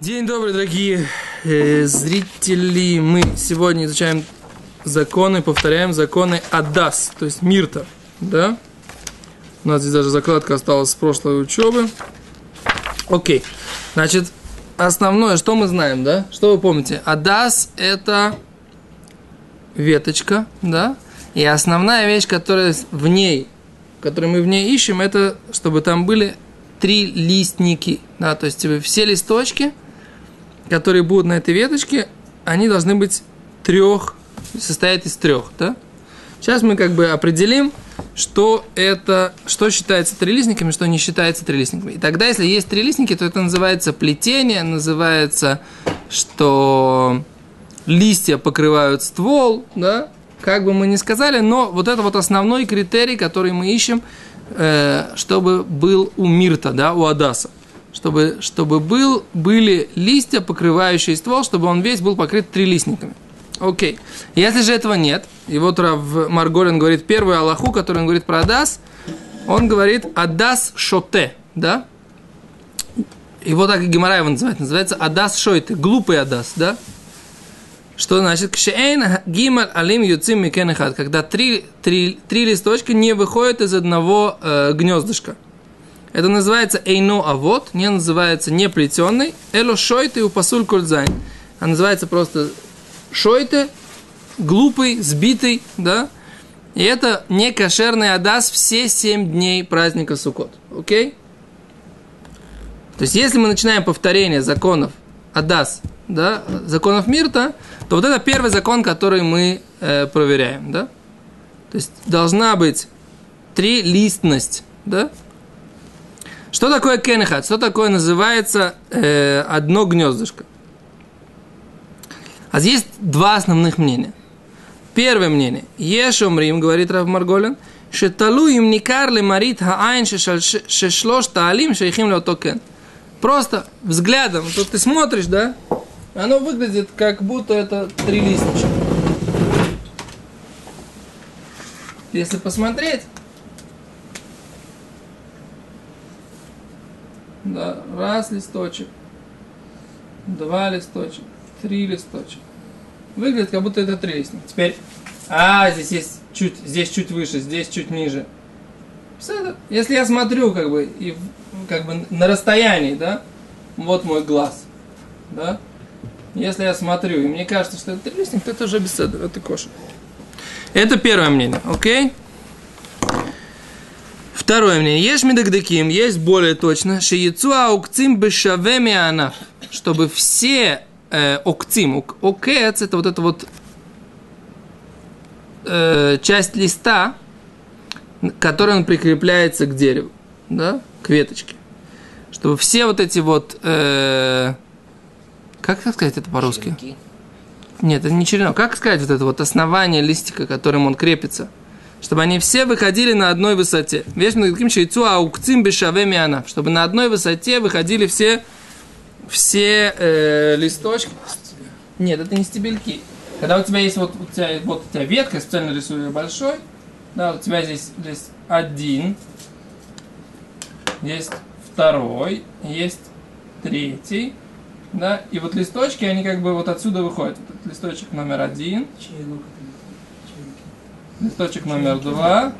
День добрый, дорогие э, зрители. Мы сегодня изучаем законы, повторяем законы Адас, то есть Мирта. Да? У нас здесь даже закладка осталась с прошлой учебы. Окей. Значит, основное, что мы знаем, да? Что вы помните? Адас – это веточка, да? И основная вещь, которая в ней, которую мы в ней ищем, это чтобы там были три листники, да, то есть все листочки, которые будут на этой веточке, они должны быть трех, состоять из трех, да? Сейчас мы как бы определим, что это, что считается трилистниками, что не считается трилистниками. И тогда, если есть трилистники, то это называется плетение, называется, что листья покрывают ствол, да, как бы мы ни сказали, но вот это вот основной критерий, который мы ищем, э, чтобы был у Мирта, да, у Адаса. Чтобы, чтобы был, были листья, покрывающие ствол, чтобы он весь был покрыт трилистниками. Окей. Если же этого нет, и вот Рав Марголин говорит первую Аллаху, который он говорит про Адас, он говорит Адас Шоте, да? И вот так и Гемара его называет. Называется Адас Шойте, глупый Адас, да? Что значит? Кшеэйн гималь алим юцим микенехат. Когда три, три, три листочка не выходят из одного э, гнездышка. Это называется эйно авод, не называется не плетеный. Эло шойты у пасуль кользайн. А называется просто шойте, глупый, сбитый, да? И это не кошерный адас все семь дней праздника Суккот. Окей? То есть, если мы начинаем повторение законов адас, да, законов Мирта, то вот это первый закон, который мы э, проверяем, да? То есть должна быть трилистность, да? Что такое кенехат? Что такое называется э, одно гнездышко? А есть два основных мнения. Первое мнение. Ешомрим, говорит Рав Марголин, шеталу им никар ли марит хаайн шешлош таалим шейхим леотокен. Просто взглядом, тут ты смотришь, да, оно выглядит как будто это три листочка. Если посмотреть, да, раз листочек, два листочек, три листочек. Выглядит, как будто это три листочка. Теперь, а, здесь есть чуть, здесь чуть выше, здесь чуть ниже. Если я смотрю, как бы, и как бы на расстоянии, да, вот мой глаз, да, если я смотрю, и мне кажется, что это трилистник, то это уже беседа, это кошер. Это первое мнение, окей? Второе мнение. Ешь медагдаким, есть более точно, шиецу аукцим бешавеми анаф, чтобы все э, окцим, окец, это вот это вот э, часть листа, которая он прикрепляется к дереву, да, к веточке. Чтобы все вот эти вот э, как сказать это по-русски? Черенки. Нет, это не черенок. Как сказать вот это вот основание листика, которым он крепится? Чтобы они все выходили на одной высоте. Мы таким чайцу аукцим бешаве миана. Чтобы на одной высоте выходили все, все э, листочки. Нет, это не стебельки. Когда у тебя есть вот у тебя, вот у тебя ветка, специально рисую большой, да, у тебя здесь, здесь один, есть второй, есть третий, да, и вот листочки, они как бы вот отсюда выходят. Вот листочек номер один, листочек номер два,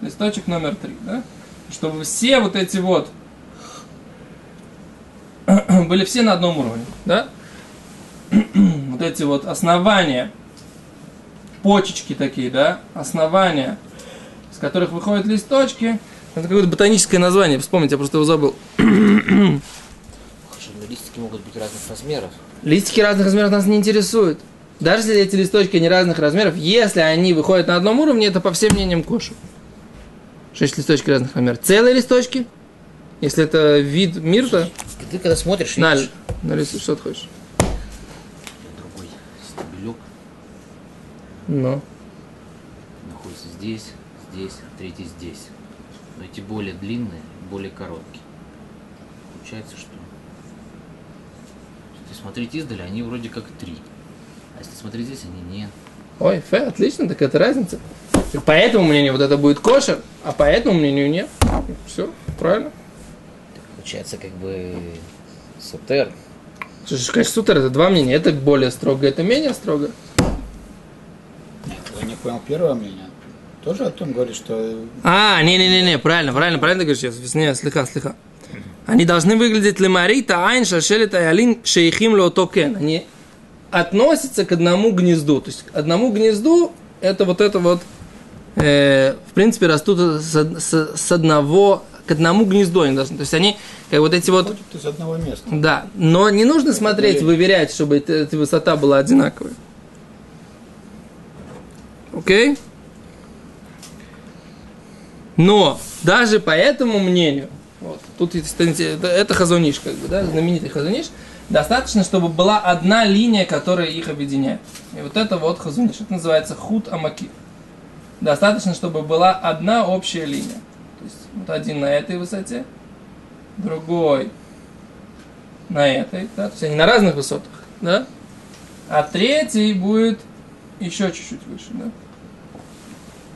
листочек номер три, да, чтобы все вот эти вот были все на одном уровне, да, вот эти вот основания, почечки такие, да, основания, с которых выходят листочки, это какое-то ботаническое название, вспомните, я просто его забыл. Слушай, ну листики могут быть разных размеров. Листики разных размеров нас не интересуют. Даже если эти листочки не разных размеров, если они выходят на одном уровне, это по всем мнениям кошу. Шесть листочки разных размеров. Целые листочки, если это вид мирта, Ты когда смотришь, на, видишь нарисуй, что ты хочешь. другой стебелек Ну. находится здесь, здесь, третий здесь. Но эти более длинные, более короткие. Получается, что если смотреть издали, они вроде как три. А если смотреть здесь, они нет. Ой, фе, отлично, так это разница. И по этому мнению вот это будет кошер, а по этому мнению нет. Все, правильно. Получается, как бы Сутер. Слушай, конечно, сутер это два мнения. Это более строго, это менее строго. Нет, я не понял первое мнение. Тоже о том говорит, что А, не-не-не, правильно, правильно, правильно ты говоришь сейчас. Не, слегка, слегка. Они должны выглядеть лемарита, айн, шашелит, аялин, шейхим, леотокен. Они относятся к одному гнезду. То есть к одному гнезду это вот это вот, э, в принципе, растут с, с- с одного, к одному гнезду они должны. То есть они, как вот эти вот, из одного места. да. Но не нужно смотреть, более- выверять, чтобы эта, эта высота была одинаковая. Окей? Но даже по этому мнению, вот, тут это, это хазуниш, как бы, да, знаменитый хазуниш, достаточно, чтобы была одна линия, которая их объединяет. И вот это вот хазуниш, это называется худ амаки. Достаточно, чтобы была одна общая линия. То есть вот один на этой высоте, другой на этой, да, то есть они на разных высотах, да, а третий будет еще чуть-чуть выше, да.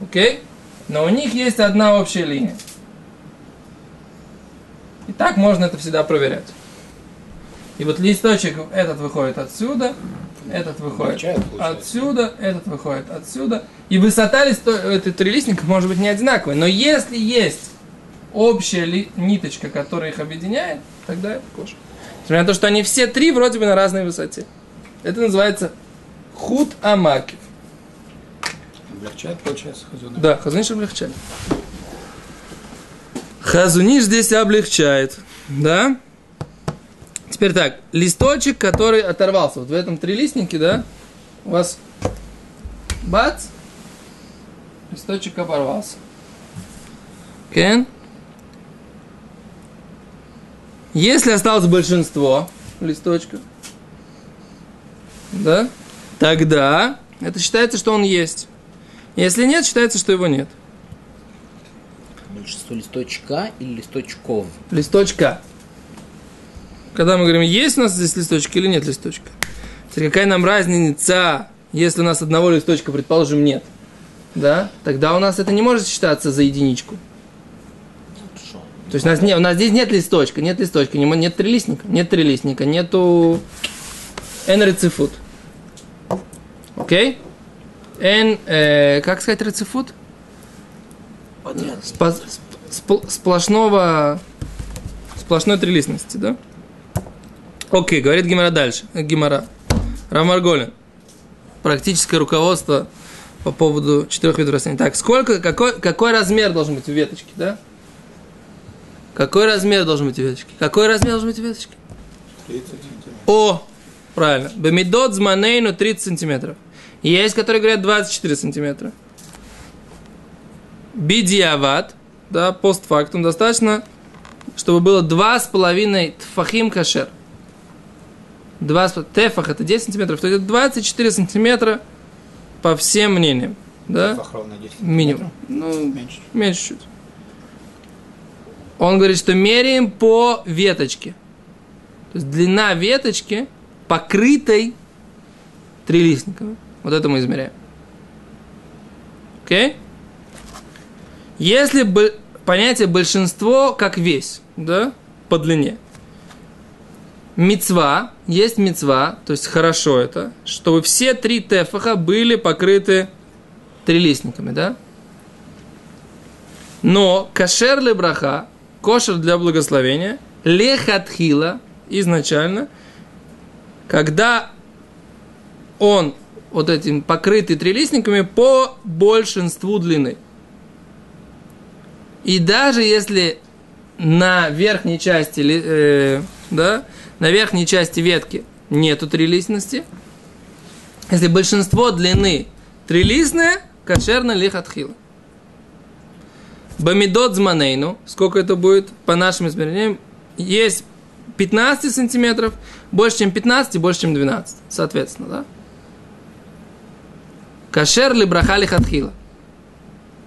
Окей? Но у них есть одна общая линия. И так можно это всегда проверять. И вот листочек этот выходит отсюда, этот выходит отсюда, этот выходит отсюда. И высота листо... этой трилистника может быть не одинаковая. Но если есть общая ли- ниточка, которая их объединяет, тогда это кошер. Несмотря на то, что они все три вроде бы на разной высоте. Это называется худ амакив. Облегчает, получается, хазуна. Да, Хазуниш облегчает. Хазуниш здесь облегчает. Да? Теперь так, листочек, который оторвался. Вот в этом трилистнике, да, у вас бац, листочек оборвался. Кен? Если осталось большинство листочков, да, тогда это считается, что он есть. Если нет, считается, что его нет. Большинство листочка или листочков? Листочка. Когда мы говорим, есть у нас здесь листочка или нет листочка. Теперь какая нам разница, если у нас одного листочка, предположим, нет. Да? Тогда у нас это не может считаться за единичку. То есть у нас, не, у нас здесь нет листочка, нет листочка, не- нет трилистника, нет трилистника, нету n рецифут. Окей? n, э, как сказать рецифут? Спо- сп- сплошного сплошной трилистности, да? Окей, говорит Гимара дальше. э, Гимара. Рамарголин. Практическое руководство по поводу четырех видов растений. Так, сколько, какой, какой размер должен быть у веточки, да? Какой размер должен быть у веточки? Какой размер должен быть у веточки? 30 сантиметров. О, правильно. Бемидот зманейну 30 сантиметров. Есть, которые говорят 24 сантиметра. Бидиават, да, постфактум, достаточно, чтобы было 2,5 тфахим кашер. 2, тефах это 10 сантиметров, то есть это 24 сантиметра по всем мнениям. Да? Фах ровно 10 Минимум. Ну, Меньше. меньше чуть. Он говорит, что меряем по веточке. То есть длина веточки, покрытой трилистниками. Вот это мы измеряем. Окей? Если бы понятие большинство как весь, да, по длине. Мецва, есть мецва, то есть хорошо это, чтобы все три тефаха были покрыты трилистниками, да? Но кашер ли браха, кошер для благословения, лехатхила, изначально, когда он вот этим покрытый трилистниками по большинству длины. И даже если на верхней части, э, да, на верхней части ветки нету трилистности, если большинство длины трилистное, кошерно лихатхила. Бамидот зманейну, сколько это будет по нашим измерениям, есть 15 сантиметров, больше, чем 15 и больше, чем 12, соответственно, да? Кашер ли брахали хатхила.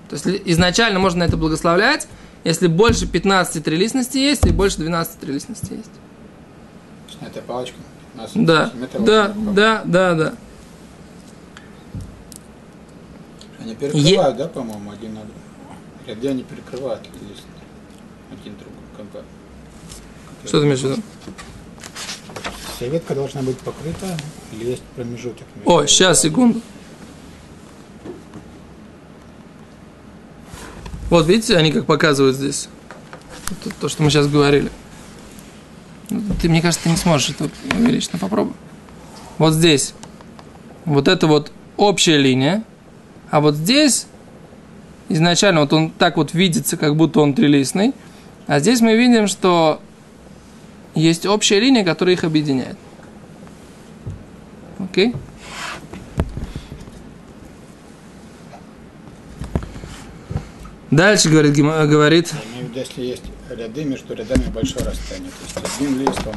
То есть изначально можно это благословлять, если больше 15 трилистности есть, и больше 12 трилистности есть. То есть на этой палочке 15 Да, да, да, да, да. Они перекрывают, да, по-моему, один на другой. Где они перекрывают здесь один другой. Как. Что ты имеешь в виду? Вся ветка должна быть покрыта или есть промежуток? О, сейчас, секунду. Вот видите, они как показывают здесь. То, то, что мы сейчас говорили. Ну, Ты, мне кажется, ты не сможешь это увеличить, но попробуй. Вот здесь. Вот это вот общая линия. А вот здесь изначально вот он так вот видится, как будто он трилистный. А здесь мы видим, что есть общая линия, которая их объединяет. Окей? Дальше говорит, говорит если есть ряды, между рядами большое расстояние. То есть один лист, он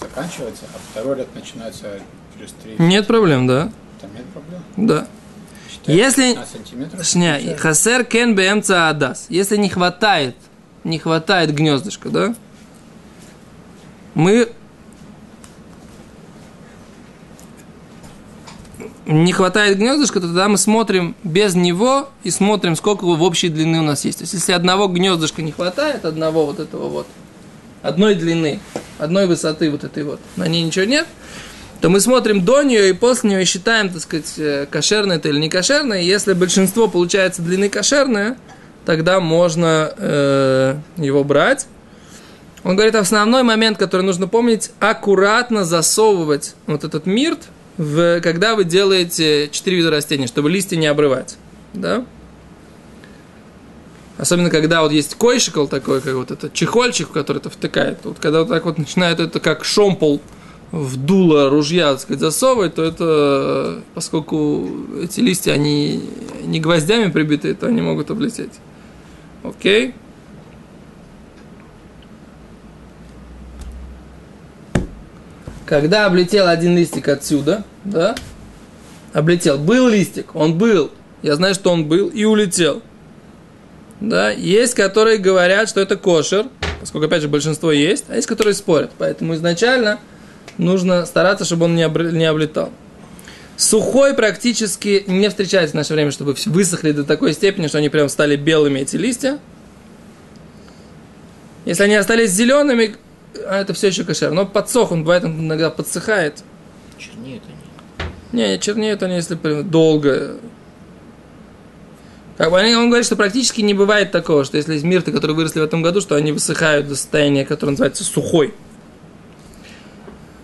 заканчивается, а второй ряд начинается через три. нет проблем, да? Там нет проблем. Да. Если- 15 сантиметров. Шня, получается. хасер кен бмца адас. Если не хватает, не хватает гнездышка, да? Мы не хватает гнездышка, то тогда мы смотрим без него и смотрим, сколько в общей длины у нас есть. То есть, если одного гнездышка не хватает, одного вот этого вот, одной длины, одной высоты вот этой вот, на ней ничего нет, то мы смотрим до нее и после нее считаем, так сказать, э, кошерное это или не кошерное. Если большинство получается длины кошерное, тогда можно э, его брать. Он говорит, основной момент, который нужно помнить, аккуратно засовывать вот этот мирт, в, когда вы делаете четыре вида растений, чтобы листья не обрывать. Да? Особенно, когда вот есть койшикл такой, как вот этот чехольчик, в который это втыкает. Вот когда вот так вот начинает это как шомпол в дуло ружья, так сказать, засовывать, то это, поскольку эти листья, они не гвоздями прибиты, то они могут облететь. Окей? Когда облетел один листик отсюда, да, облетел, был листик, он был, я знаю, что он был, и улетел. Да, есть, которые говорят, что это кошер, поскольку, опять же, большинство есть, а есть, которые спорят. Поэтому изначально нужно стараться, чтобы он не, обр- не облетал. Сухой практически не встречается в наше время, чтобы высохли до такой степени, что они прям стали белыми, эти листья. Если они остались зелеными, а это все еще кошер. Но подсох, он бывает, он иногда подсыхает. Чернеют они. Не, не чернеют они, если долго. Как бы он говорит, что практически не бывает такого, что если есть мирты, которые выросли в этом году, что они высыхают до состояния, которое называется сухой.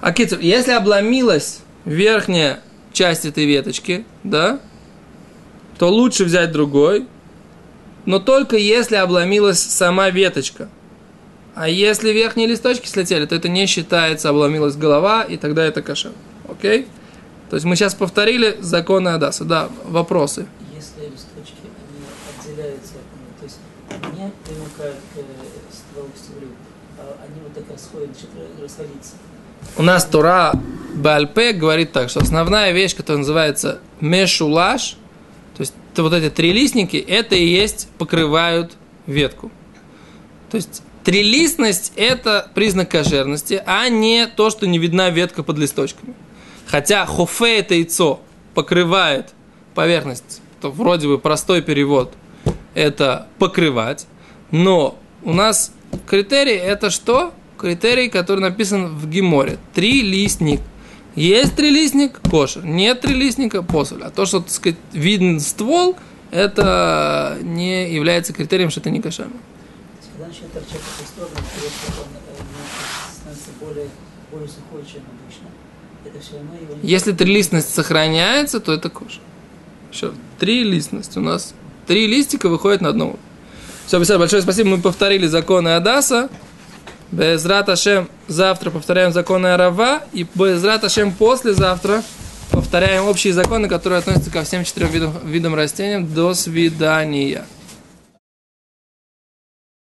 А кицур, если обломилась верхняя часть этой веточки, да, то лучше взять другой, но только если обломилась сама веточка. А если верхние листочки слетели, то это не считается, обломилась голова, и тогда это кошер. Окей? То есть мы сейчас повторили законы Адаса. Да, вопросы. Если листочки, они отделяются, то есть не примыкают к стволу стеблю, а они вот так расходят, расходиться. У нас Тура Бальпе говорит так, что основная вещь, которая называется мешулаш, то есть вот эти трилистники, это и есть покрывают ветку. То есть трилистность – это признак кошерности, а не то, что не видна ветка под листочками. Хотя хофе это яйцо покрывает поверхность, то вроде бы простой перевод – это покрывать, но у нас критерий – это что? Критерий, который написан в Гиморе. Трилистник. Есть трилистник – кошер. Нет трилистника – посоль. А то, что, так сказать, виден ствол, это не является критерием, что это не кошерно. То есть когда начинает торчать в эту сторону, то он ну, становится более, более сухой, чем обычно. Это все равно его не Если трилистность сохраняется, то это кошер. Еще трилистность. У нас три листика выходят на одного. Все, Бесед, большое спасибо. Мы повторили законы Адаса. Безрат Ашем завтра повторяем законы Арава. И Безрат Ашем послезавтра повторяем общие законы, которые относятся ко всем четырем видам, видам растений. До свидания.